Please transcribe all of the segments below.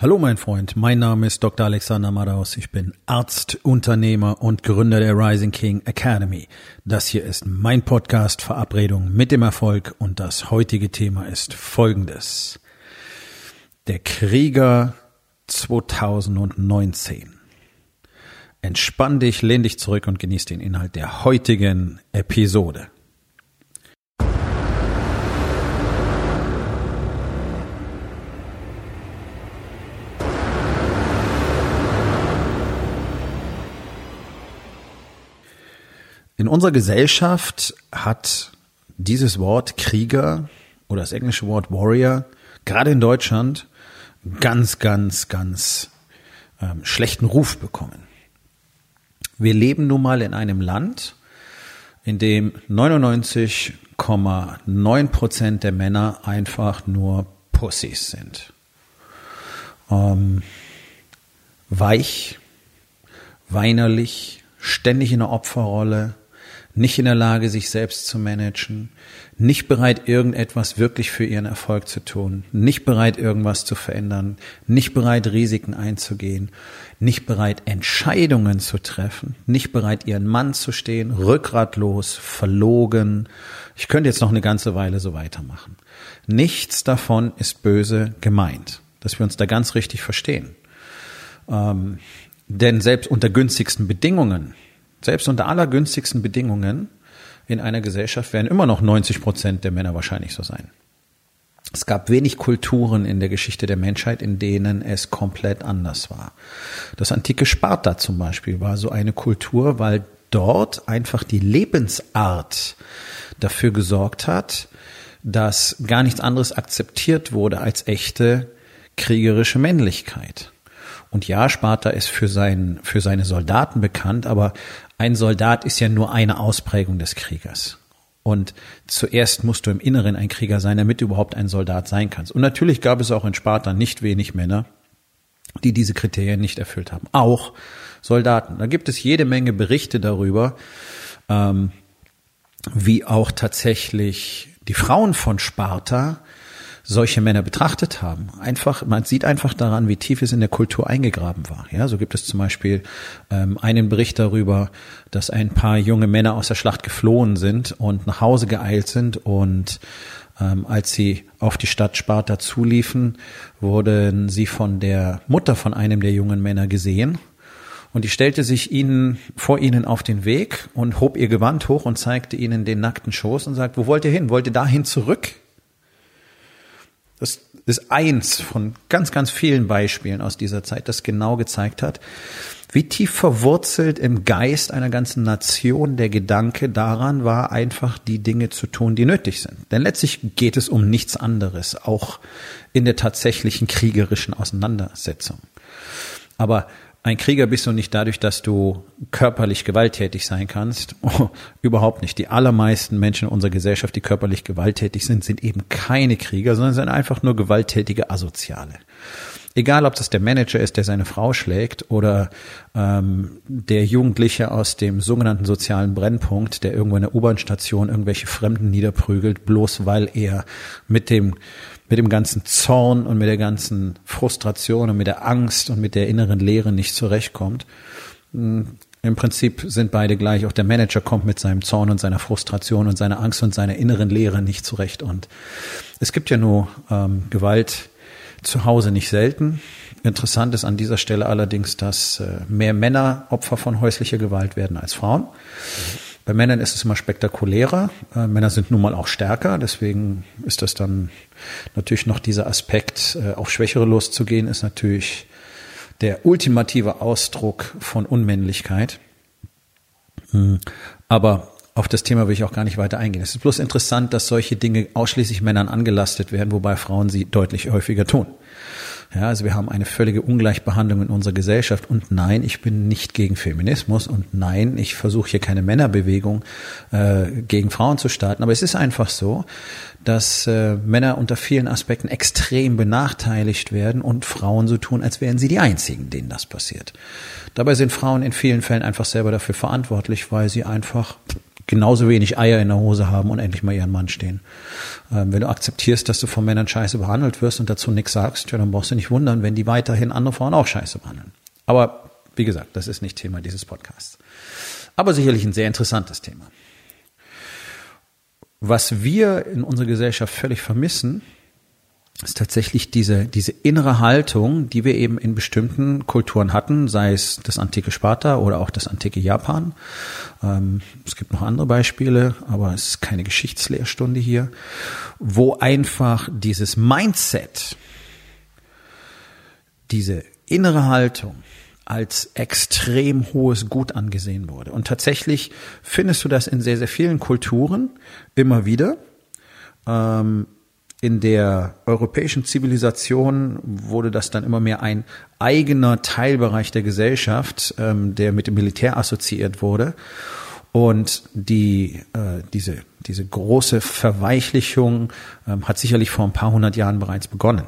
Hallo mein Freund, mein Name ist Dr. Alexander Madaus. Ich bin Arzt, Unternehmer und Gründer der Rising King Academy. Das hier ist mein Podcast Verabredung mit dem Erfolg und das heutige Thema ist folgendes. Der Krieger 2019. Entspann dich, lehn dich zurück und genieß den Inhalt der heutigen Episode. In unserer Gesellschaft hat dieses Wort Krieger oder das englische Wort Warrior gerade in Deutschland ganz, ganz, ganz ähm, schlechten Ruf bekommen. Wir leben nun mal in einem Land, in dem 99,9 Prozent der Männer einfach nur Pussys sind. Ähm, weich, weinerlich, ständig in der Opferrolle, nicht in der Lage, sich selbst zu managen, nicht bereit, irgendetwas wirklich für ihren Erfolg zu tun, nicht bereit, irgendwas zu verändern, nicht bereit, Risiken einzugehen, nicht bereit, Entscheidungen zu treffen, nicht bereit, ihren Mann zu stehen, rückgratlos, verlogen. Ich könnte jetzt noch eine ganze Weile so weitermachen. Nichts davon ist böse gemeint, dass wir uns da ganz richtig verstehen. Ähm, denn selbst unter günstigsten Bedingungen selbst unter allergünstigsten Bedingungen in einer Gesellschaft werden immer noch 90 Prozent der Männer wahrscheinlich so sein. Es gab wenig Kulturen in der Geschichte der Menschheit, in denen es komplett anders war. Das antike Sparta zum Beispiel war so eine Kultur, weil dort einfach die Lebensart dafür gesorgt hat, dass gar nichts anderes akzeptiert wurde als echte kriegerische Männlichkeit. Und ja, Sparta ist für, sein, für seine Soldaten bekannt, aber ein Soldat ist ja nur eine Ausprägung des Kriegers. Und zuerst musst du im Inneren ein Krieger sein, damit du überhaupt ein Soldat sein kannst. Und natürlich gab es auch in Sparta nicht wenig Männer, die diese Kriterien nicht erfüllt haben. Auch Soldaten. Da gibt es jede Menge Berichte darüber, ähm, wie auch tatsächlich die Frauen von Sparta solche Männer betrachtet haben. Einfach, man sieht einfach daran, wie tief es in der Kultur eingegraben war. Ja, so gibt es zum Beispiel ähm, einen Bericht darüber, dass ein paar junge Männer aus der Schlacht geflohen sind und nach Hause geeilt sind und ähm, als sie auf die Stadt Sparta zuliefen, wurden sie von der Mutter von einem der jungen Männer gesehen und die stellte sich ihnen vor ihnen auf den Weg und hob ihr Gewand hoch und zeigte ihnen den nackten Schoß und sagt, wo wollt ihr hin? Wollt ihr dahin zurück? Das ist eins von ganz, ganz vielen Beispielen aus dieser Zeit, das genau gezeigt hat, wie tief verwurzelt im Geist einer ganzen Nation der Gedanke daran war, einfach die Dinge zu tun, die nötig sind. Denn letztlich geht es um nichts anderes, auch in der tatsächlichen kriegerischen Auseinandersetzung. Aber ein Krieger bist du nicht dadurch, dass du körperlich gewalttätig sein kannst. Oh, überhaupt nicht. Die allermeisten Menschen in unserer Gesellschaft, die körperlich gewalttätig sind, sind eben keine Krieger, sondern sind einfach nur gewalttätige Asoziale. Egal, ob das der Manager ist, der seine Frau schlägt, oder ähm, der Jugendliche aus dem sogenannten sozialen Brennpunkt, der irgendwo in der U-Bahn-Station irgendwelche Fremden niederprügelt, bloß weil er mit dem mit dem ganzen Zorn und mit der ganzen Frustration und mit der Angst und mit der inneren Leere nicht zurechtkommt. Hm, Im Prinzip sind beide gleich. Auch der Manager kommt mit seinem Zorn und seiner Frustration und seiner Angst und seiner inneren Leere nicht zurecht. Und es gibt ja nur ähm, Gewalt zu Hause nicht selten. Interessant ist an dieser Stelle allerdings, dass äh, mehr Männer Opfer von häuslicher Gewalt werden als Frauen. Mhm. Bei Männern ist es immer spektakulärer. Äh, Männer sind nun mal auch stärker, deswegen ist das dann natürlich noch dieser Aspekt, äh, auf Schwächere loszugehen, ist natürlich der ultimative Ausdruck von Unmännlichkeit. Hm. Aber auf das Thema will ich auch gar nicht weiter eingehen. Es ist bloß interessant, dass solche Dinge ausschließlich Männern angelastet werden, wobei Frauen sie deutlich häufiger tun. Ja, also wir haben eine völlige Ungleichbehandlung in unserer Gesellschaft. Und nein, ich bin nicht gegen Feminismus. Und nein, ich versuche hier keine Männerbewegung äh, gegen Frauen zu starten. Aber es ist einfach so, dass äh, Männer unter vielen Aspekten extrem benachteiligt werden und Frauen so tun, als wären sie die Einzigen, denen das passiert. Dabei sind Frauen in vielen Fällen einfach selber dafür verantwortlich, weil sie einfach genauso wenig Eier in der Hose haben und endlich mal ihren Mann stehen. Ähm, wenn du akzeptierst, dass du von Männern scheiße behandelt wirst und dazu nichts sagst, ja, dann brauchst du nicht wundern, wenn die weiterhin andere Frauen auch scheiße behandeln. Aber wie gesagt, das ist nicht Thema dieses Podcasts. Aber sicherlich ein sehr interessantes Thema. Was wir in unserer Gesellschaft völlig vermissen, ist tatsächlich diese, diese innere Haltung, die wir eben in bestimmten Kulturen hatten, sei es das antike Sparta oder auch das antike Japan. Ähm, es gibt noch andere Beispiele, aber es ist keine Geschichtslehrstunde hier, wo einfach dieses Mindset, diese innere Haltung als extrem hohes Gut angesehen wurde. Und tatsächlich findest du das in sehr, sehr vielen Kulturen immer wieder. Ähm, in der europäischen Zivilisation wurde das dann immer mehr ein eigener Teilbereich der Gesellschaft, ähm, der mit dem Militär assoziiert wurde. Und die, äh, diese, diese große Verweichlichung ähm, hat sicherlich vor ein paar hundert Jahren bereits begonnen.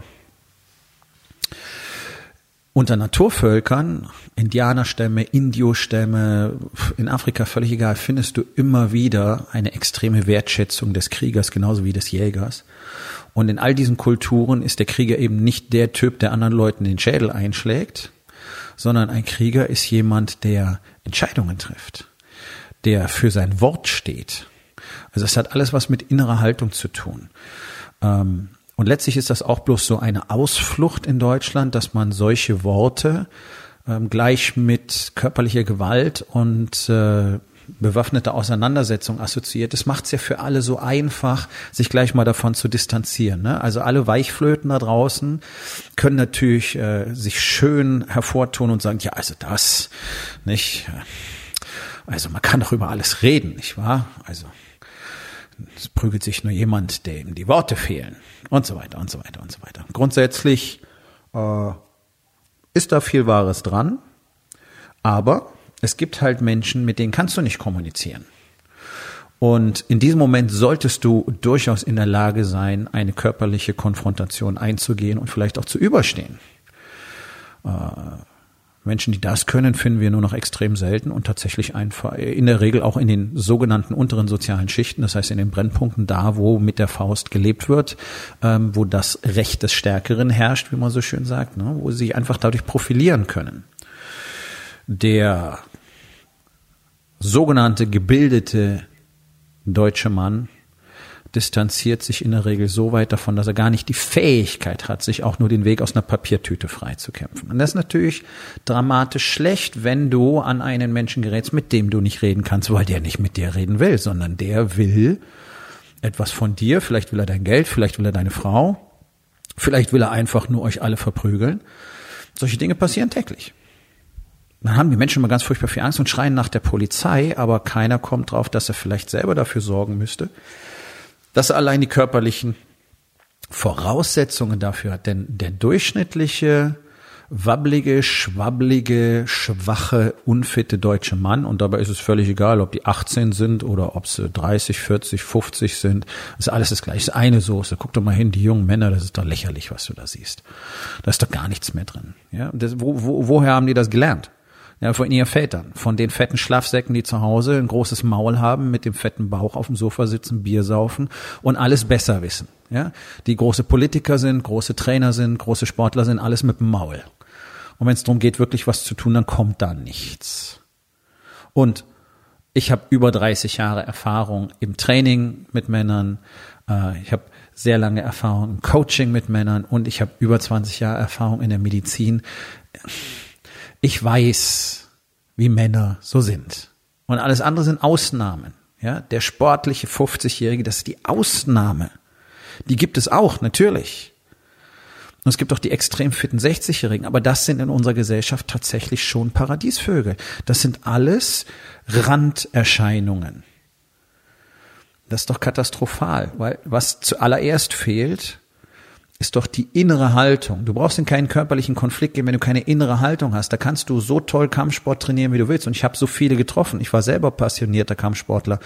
Unter Naturvölkern, Indianerstämme, Indiostämme, in Afrika völlig egal, findest du immer wieder eine extreme Wertschätzung des Kriegers genauso wie des Jägers. Und in all diesen Kulturen ist der Krieger eben nicht der Typ, der anderen Leuten den Schädel einschlägt, sondern ein Krieger ist jemand, der Entscheidungen trifft, der für sein Wort steht. Also es hat alles was mit innerer Haltung zu tun. Ähm, und letztlich ist das auch bloß so eine Ausflucht in Deutschland, dass man solche Worte ähm, gleich mit körperlicher Gewalt und äh, bewaffnete Auseinandersetzung assoziiert. Das macht es ja für alle so einfach, sich gleich mal davon zu distanzieren. Ne? Also alle Weichflöten da draußen können natürlich äh, sich schön hervortun und sagen, ja, also das, nicht? Also man kann doch über alles reden, nicht wahr? Also es prügelt sich nur jemand, dem die Worte fehlen und so weiter und so weiter und so weiter. Grundsätzlich äh, ist da viel Wahres dran, aber es gibt halt Menschen, mit denen kannst du nicht kommunizieren. Und in diesem Moment solltest du durchaus in der Lage sein, eine körperliche Konfrontation einzugehen und vielleicht auch zu überstehen. Äh, Menschen, die das können, finden wir nur noch extrem selten und tatsächlich einfach in der Regel auch in den sogenannten unteren sozialen Schichten, das heißt in den Brennpunkten da, wo mit der Faust gelebt wird, ähm, wo das Recht des Stärkeren herrscht, wie man so schön sagt, ne, wo sie einfach dadurch profilieren können. Der sogenannte gebildete deutsche Mann distanziert sich in der Regel so weit davon, dass er gar nicht die Fähigkeit hat, sich auch nur den Weg aus einer Papiertüte freizukämpfen. Und das ist natürlich dramatisch schlecht, wenn du an einen Menschen gerätst, mit dem du nicht reden kannst, weil der nicht mit dir reden will, sondern der will etwas von dir, vielleicht will er dein Geld, vielleicht will er deine Frau, vielleicht will er einfach nur euch alle verprügeln. Solche Dinge passieren täglich. Dann haben die Menschen immer ganz furchtbar viel Angst und schreien nach der Polizei, aber keiner kommt drauf, dass er vielleicht selber dafür sorgen müsste, dass er allein die körperlichen Voraussetzungen dafür hat. Denn der durchschnittliche, wabblige, schwabbelige, schwache, unfitte deutsche Mann, und dabei ist es völlig egal, ob die 18 sind oder ob sie 30, 40, 50 sind, ist alles das gleiche, das ist eine Soße. Guck doch mal hin, die jungen Männer, das ist doch lächerlich, was du da siehst. Da ist doch gar nichts mehr drin. Ja, das, wo, wo, woher haben die das gelernt? Ja, von ihren Vätern, von den fetten Schlafsäcken, die zu Hause ein großes Maul haben, mit dem fetten Bauch auf dem Sofa sitzen, Bier saufen und alles besser wissen. Ja, die große Politiker sind, große Trainer sind, große Sportler sind, alles mit dem Maul. Und wenn es darum geht, wirklich was zu tun, dann kommt da nichts. Und ich habe über 30 Jahre Erfahrung im Training mit Männern. Äh, ich habe sehr lange Erfahrung im Coaching mit Männern und ich habe über 20 Jahre Erfahrung in der Medizin. Ich weiß, wie Männer so sind. Und alles andere sind Ausnahmen. Ja, der sportliche 50-Jährige, das ist die Ausnahme. Die gibt es auch, natürlich. Und es gibt auch die extrem fitten 60-Jährigen, aber das sind in unserer Gesellschaft tatsächlich schon Paradiesvögel. Das sind alles Randerscheinungen. Das ist doch katastrophal, weil was zuallererst fehlt, ist doch die innere Haltung. Du brauchst in keinen körperlichen Konflikt gehen, wenn du keine innere Haltung hast. Da kannst du so toll Kampfsport trainieren, wie du willst. Und ich habe so viele getroffen. Ich war selber passionierter Kampfsportler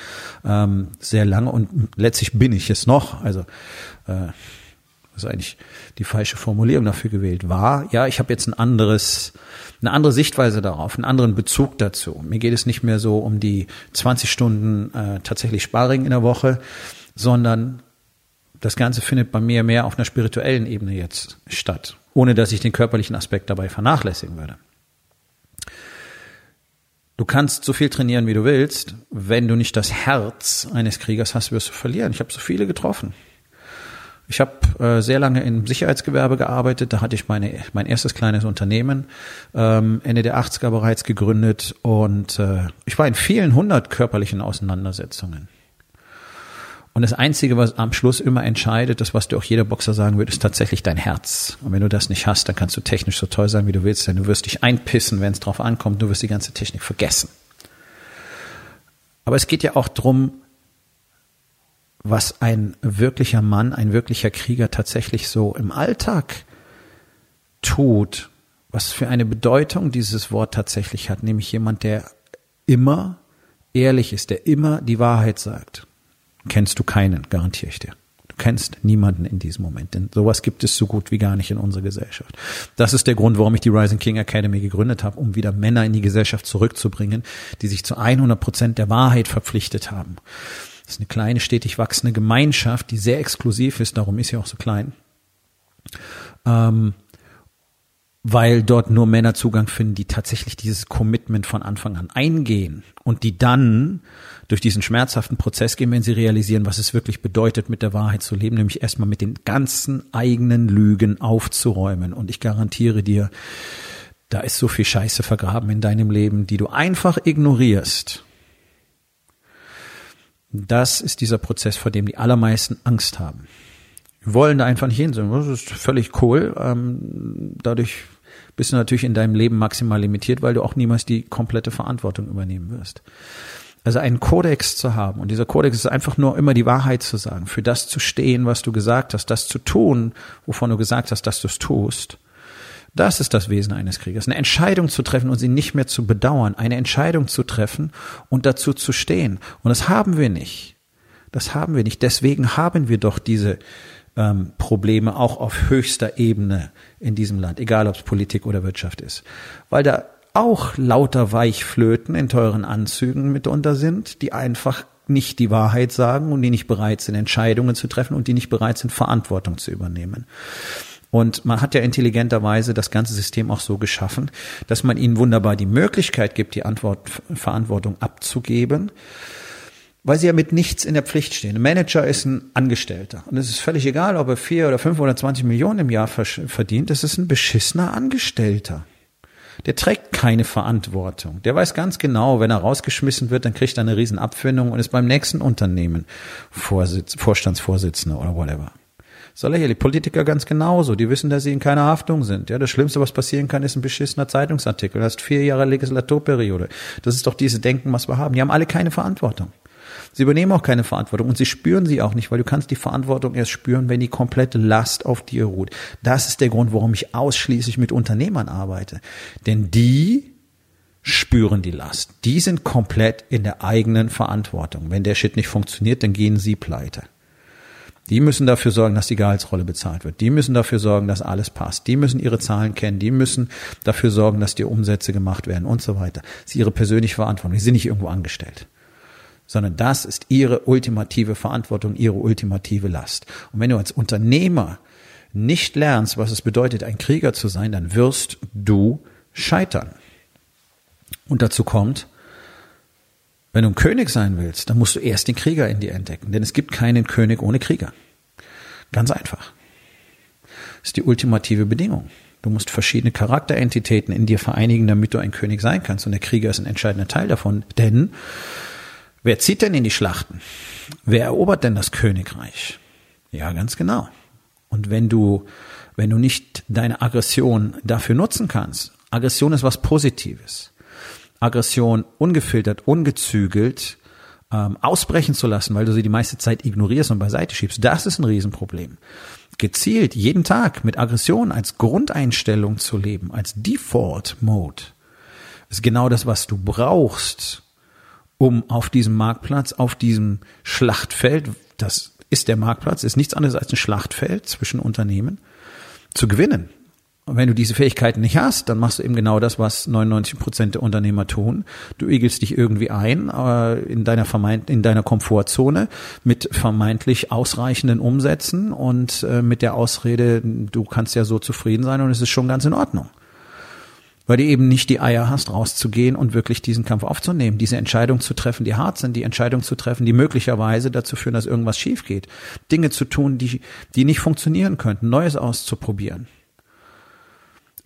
ähm, sehr lange und letztlich bin ich es noch. Also äh, das ist eigentlich die falsche Formulierung dafür gewählt, war, ja, ich habe jetzt ein anderes, eine andere Sichtweise darauf, einen anderen Bezug dazu. Mir geht es nicht mehr so um die 20 Stunden äh, tatsächlich Sparring in der Woche, sondern das Ganze findet bei mir mehr auf einer spirituellen Ebene jetzt statt, ohne dass ich den körperlichen Aspekt dabei vernachlässigen würde. Du kannst so viel trainieren, wie du willst. Wenn du nicht das Herz eines Kriegers hast, wirst du verlieren. Ich habe so viele getroffen. Ich habe äh, sehr lange im Sicherheitsgewerbe gearbeitet. Da hatte ich meine, mein erstes kleines Unternehmen ähm, Ende der 80er bereits gegründet und äh, ich war in vielen hundert körperlichen Auseinandersetzungen. Und das Einzige, was am Schluss immer entscheidet, das, was dir auch jeder Boxer sagen wird, ist tatsächlich dein Herz. Und wenn du das nicht hast, dann kannst du technisch so toll sein, wie du willst, denn du wirst dich einpissen, wenn es drauf ankommt, du wirst die ganze Technik vergessen. Aber es geht ja auch drum, was ein wirklicher Mann, ein wirklicher Krieger tatsächlich so im Alltag tut, was für eine Bedeutung dieses Wort tatsächlich hat, nämlich jemand, der immer ehrlich ist, der immer die Wahrheit sagt kennst du keinen, garantiere ich dir. Du kennst niemanden in diesem Moment, denn sowas gibt es so gut wie gar nicht in unserer Gesellschaft. Das ist der Grund, warum ich die Rising King Academy gegründet habe, um wieder Männer in die Gesellschaft zurückzubringen, die sich zu 100 Prozent der Wahrheit verpflichtet haben. Das ist eine kleine, stetig wachsende Gemeinschaft, die sehr exklusiv ist, darum ist sie auch so klein. Ähm, weil dort nur Männer Zugang finden, die tatsächlich dieses Commitment von Anfang an eingehen und die dann durch diesen schmerzhaften Prozess gehen, wenn sie realisieren, was es wirklich bedeutet, mit der Wahrheit zu leben, nämlich erstmal mit den ganzen eigenen Lügen aufzuräumen. Und ich garantiere dir, da ist so viel Scheiße vergraben in deinem Leben, die du einfach ignorierst. Das ist dieser Prozess, vor dem die allermeisten Angst haben. Wir wollen da einfach nicht hin, das ist völlig cool. Ähm, dadurch bist du natürlich in deinem Leben maximal limitiert, weil du auch niemals die komplette Verantwortung übernehmen wirst. Also einen Kodex zu haben und dieser Kodex ist einfach nur immer die Wahrheit zu sagen, für das zu stehen, was du gesagt hast, das zu tun, wovon du gesagt hast, dass du es tust. Das ist das Wesen eines Kriegers. Eine Entscheidung zu treffen und sie nicht mehr zu bedauern. Eine Entscheidung zu treffen und dazu zu stehen. Und das haben wir nicht. Das haben wir nicht. Deswegen haben wir doch diese ähm, Probleme auch auf höchster Ebene in diesem Land, egal ob es Politik oder Wirtschaft ist. Weil da auch lauter Weichflöten in teuren Anzügen mitunter sind, die einfach nicht die Wahrheit sagen und die nicht bereit sind, Entscheidungen zu treffen und die nicht bereit sind, Verantwortung zu übernehmen. Und man hat ja intelligenterweise das ganze System auch so geschaffen, dass man ihnen wunderbar die Möglichkeit gibt, die Antwort, Verantwortung abzugeben weil sie ja mit nichts in der Pflicht stehen. Ein Manager ist ein Angestellter. Und es ist völlig egal, ob er vier oder fünf oder zwanzig Millionen im Jahr verdient. Das ist ein beschissener Angestellter. Der trägt keine Verantwortung. Der weiß ganz genau, wenn er rausgeschmissen wird, dann kriegt er eine riesen Abfindung und ist beim nächsten Unternehmen Vorsitz, Vorstandsvorsitzender oder whatever. Soll er die Politiker ganz genauso. Die wissen, dass sie in keiner Haftung sind. Ja, das Schlimmste, was passieren kann, ist ein beschissener Zeitungsartikel. Du hast vier Jahre Legislaturperiode. Das ist doch diese Denken, was wir haben. Die haben alle keine Verantwortung. Sie übernehmen auch keine Verantwortung und sie spüren sie auch nicht, weil du kannst die Verantwortung erst spüren, wenn die komplette Last auf dir ruht. Das ist der Grund, warum ich ausschließlich mit Unternehmern arbeite. Denn die spüren die Last. Die sind komplett in der eigenen Verantwortung. Wenn der Shit nicht funktioniert, dann gehen sie pleite. Die müssen dafür sorgen, dass die Gehaltsrolle bezahlt wird. Die müssen dafür sorgen, dass alles passt. Die müssen ihre Zahlen kennen. Die müssen dafür sorgen, dass die Umsätze gemacht werden und so weiter. Das ist ihre persönliche Verantwortung. Die sind nicht irgendwo angestellt sondern das ist ihre ultimative Verantwortung, ihre ultimative Last. Und wenn du als Unternehmer nicht lernst, was es bedeutet, ein Krieger zu sein, dann wirst du scheitern. Und dazu kommt, wenn du ein König sein willst, dann musst du erst den Krieger in dir entdecken, denn es gibt keinen König ohne Krieger. Ganz einfach. Das ist die ultimative Bedingung. Du musst verschiedene Charakterentitäten in dir vereinigen, damit du ein König sein kannst. Und der Krieger ist ein entscheidender Teil davon, denn Wer zieht denn in die Schlachten? Wer erobert denn das Königreich? Ja, ganz genau. Und wenn du, wenn du nicht deine Aggression dafür nutzen kannst, Aggression ist was Positives. Aggression ungefiltert, ungezügelt ähm, ausbrechen zu lassen, weil du sie die meiste Zeit ignorierst und beiseite schiebst, das ist ein Riesenproblem. Gezielt jeden Tag mit Aggression als Grundeinstellung zu leben, als Default Mode, ist genau das, was du brauchst, um auf diesem Marktplatz, auf diesem Schlachtfeld, das ist der Marktplatz, ist nichts anderes als ein Schlachtfeld zwischen Unternehmen zu gewinnen. Und wenn du diese Fähigkeiten nicht hast, dann machst du eben genau das, was 99 Prozent der Unternehmer tun. Du igelst dich irgendwie ein äh, in deiner vermeint, in deiner Komfortzone mit vermeintlich ausreichenden Umsätzen und äh, mit der Ausrede, du kannst ja so zufrieden sein und es ist schon ganz in Ordnung. Weil du eben nicht die Eier hast, rauszugehen und wirklich diesen Kampf aufzunehmen, diese Entscheidung zu treffen, die hart sind, die Entscheidung zu treffen, die möglicherweise dazu führen, dass irgendwas schief geht. Dinge zu tun, die, die nicht funktionieren könnten, Neues auszuprobieren.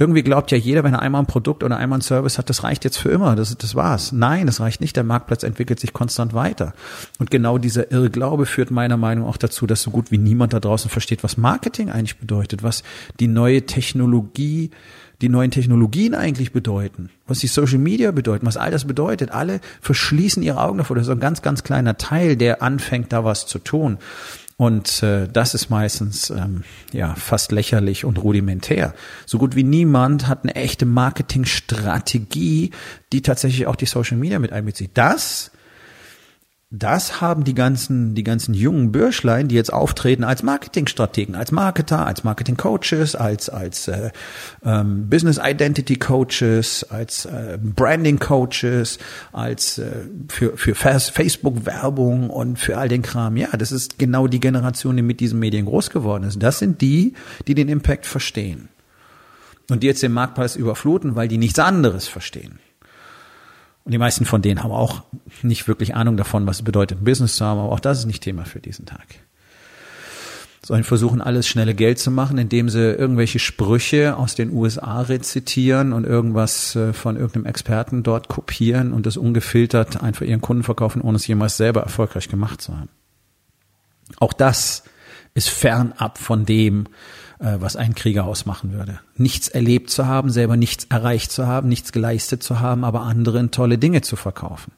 Irgendwie glaubt ja jeder, wenn er einmal ein Produkt oder einmal ein Service hat, das reicht jetzt für immer, das, das war's. Nein, das reicht nicht. Der Marktplatz entwickelt sich konstant weiter. Und genau dieser Irrglaube führt meiner Meinung nach auch dazu, dass so gut wie niemand da draußen versteht, was Marketing eigentlich bedeutet, was die neue Technologie die neuen Technologien eigentlich bedeuten, was die Social Media bedeuten, was all das bedeutet. Alle verschließen ihre Augen davor. Das ist ein ganz, ganz kleiner Teil, der anfängt, da was zu tun. Und äh, das ist meistens ähm, ja fast lächerlich und rudimentär. So gut wie niemand hat eine echte Marketingstrategie, die tatsächlich auch die Social Media mit einbezieht. Das das haben die ganzen, die ganzen jungen Bürschlein, die jetzt auftreten als Marketingstrategen, als Marketer, als Marketing-Coaches, als, als äh, ähm, Business Identity Coaches, als äh, Branding Coaches, als äh, für, für Facebook-Werbung und für all den Kram. Ja, das ist genau die Generation, die mit diesen Medien groß geworden ist. Das sind die, die den Impact verstehen. Und die jetzt den Marktpreis überfluten, weil die nichts anderes verstehen. Und die meisten von denen haben auch nicht wirklich Ahnung davon, was es bedeutet, ein Business zu haben, aber auch das ist nicht Thema für diesen Tag. Sollen versuchen, alles schnelle Geld zu machen, indem sie irgendwelche Sprüche aus den USA rezitieren und irgendwas äh, von irgendeinem Experten dort kopieren und das ungefiltert einfach ihren Kunden verkaufen, ohne es jemals selber erfolgreich gemacht zu haben. Auch das ist fernab von dem, äh, was einen Krieger ausmachen würde. Nichts erlebt zu haben, selber nichts erreicht zu haben, nichts geleistet zu haben, aber anderen tolle Dinge zu verkaufen.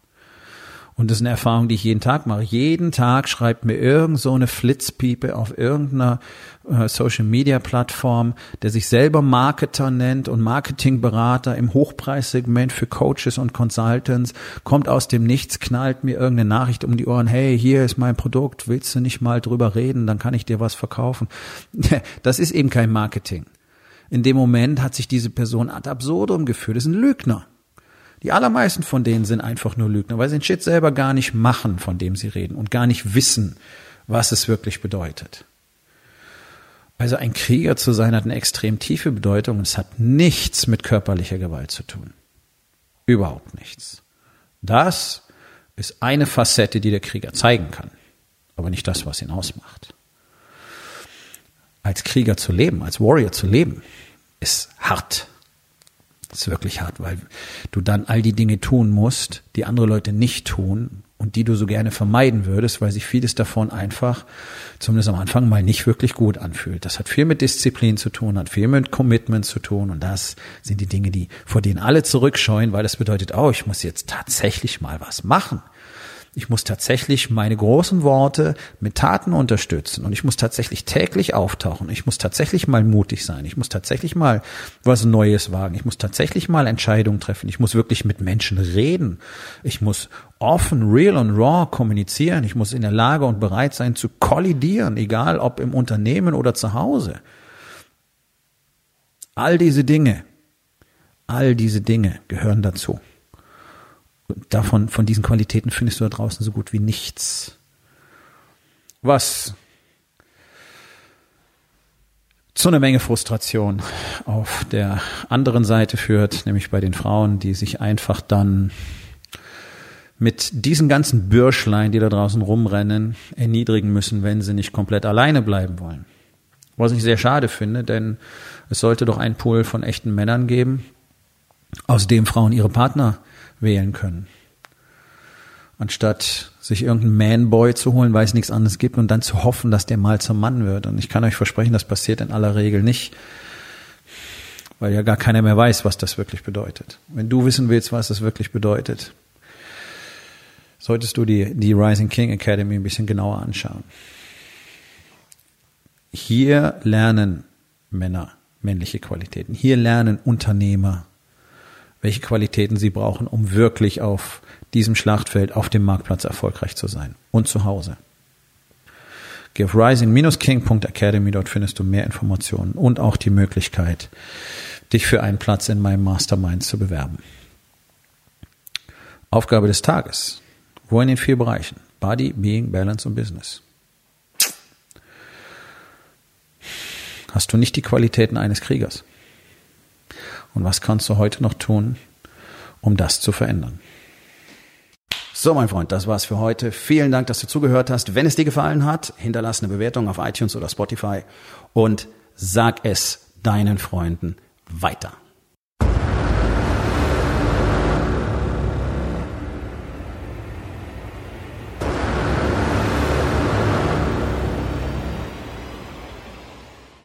Und das ist eine Erfahrung, die ich jeden Tag mache. Jeden Tag schreibt mir irgend so eine Flitzpiepe auf irgendeiner äh, Social Media Plattform, der sich selber Marketer nennt und Marketingberater im Hochpreissegment für Coaches und Consultants, kommt aus dem Nichts, knallt mir irgendeine Nachricht um die Ohren, hey, hier ist mein Produkt, willst du nicht mal drüber reden, dann kann ich dir was verkaufen. Das ist eben kein Marketing. In dem Moment hat sich diese Person ad absurdum geführt, das ist ein Lügner. Die allermeisten von denen sind einfach nur Lügner, weil sie den Shit selber gar nicht machen, von dem sie reden und gar nicht wissen, was es wirklich bedeutet. Also ein Krieger zu sein hat eine extrem tiefe Bedeutung und es hat nichts mit körperlicher Gewalt zu tun. Überhaupt nichts. Das ist eine Facette, die der Krieger zeigen kann, aber nicht das, was ihn ausmacht. Als Krieger zu leben, als Warrior zu leben, ist hart. Ist wirklich hart, weil du dann all die Dinge tun musst, die andere Leute nicht tun und die du so gerne vermeiden würdest, weil sich vieles davon einfach, zumindest am Anfang, mal nicht wirklich gut anfühlt. Das hat viel mit Disziplin zu tun, hat viel mit Commitment zu tun und das sind die Dinge, die vor denen alle zurückscheuen, weil das bedeutet, oh, ich muss jetzt tatsächlich mal was machen. Ich muss tatsächlich meine großen Worte mit Taten unterstützen und ich muss tatsächlich täglich auftauchen. Ich muss tatsächlich mal mutig sein. Ich muss tatsächlich mal was Neues wagen. Ich muss tatsächlich mal Entscheidungen treffen. Ich muss wirklich mit Menschen reden. Ich muss offen, real und raw kommunizieren. Ich muss in der Lage und bereit sein zu kollidieren, egal ob im Unternehmen oder zu Hause. All diese Dinge, all diese Dinge gehören dazu davon, von diesen Qualitäten findest du da draußen so gut wie nichts. Was zu einer Menge Frustration auf der anderen Seite führt, nämlich bei den Frauen, die sich einfach dann mit diesen ganzen Bürschlein, die da draußen rumrennen, erniedrigen müssen, wenn sie nicht komplett alleine bleiben wollen. Was ich sehr schade finde, denn es sollte doch einen Pool von echten Männern geben, aus dem Frauen ihre Partner wählen können. Anstatt sich irgendeinen Manboy zu holen, weil es nichts anderes gibt und dann zu hoffen, dass der mal zum Mann wird. Und ich kann euch versprechen, das passiert in aller Regel nicht, weil ja gar keiner mehr weiß, was das wirklich bedeutet. Wenn du wissen willst, was das wirklich bedeutet, solltest du die, die Rising King Academy ein bisschen genauer anschauen. Hier lernen Männer männliche Qualitäten. Hier lernen Unternehmer welche Qualitäten sie brauchen, um wirklich auf diesem Schlachtfeld, auf dem Marktplatz erfolgreich zu sein und zu Hause. Geh auf rising-king.academy, dort findest du mehr Informationen und auch die Möglichkeit, dich für einen Platz in meinem Mastermind zu bewerben. Aufgabe des Tages. Wo in den vier Bereichen? Body, Being, Balance und Business. Hast du nicht die Qualitäten eines Kriegers? Und was kannst du heute noch tun, um das zu verändern? So, mein Freund, das war's für heute. Vielen Dank, dass du zugehört hast. Wenn es dir gefallen hat, hinterlass eine Bewertung auf iTunes oder Spotify und sag es deinen Freunden weiter.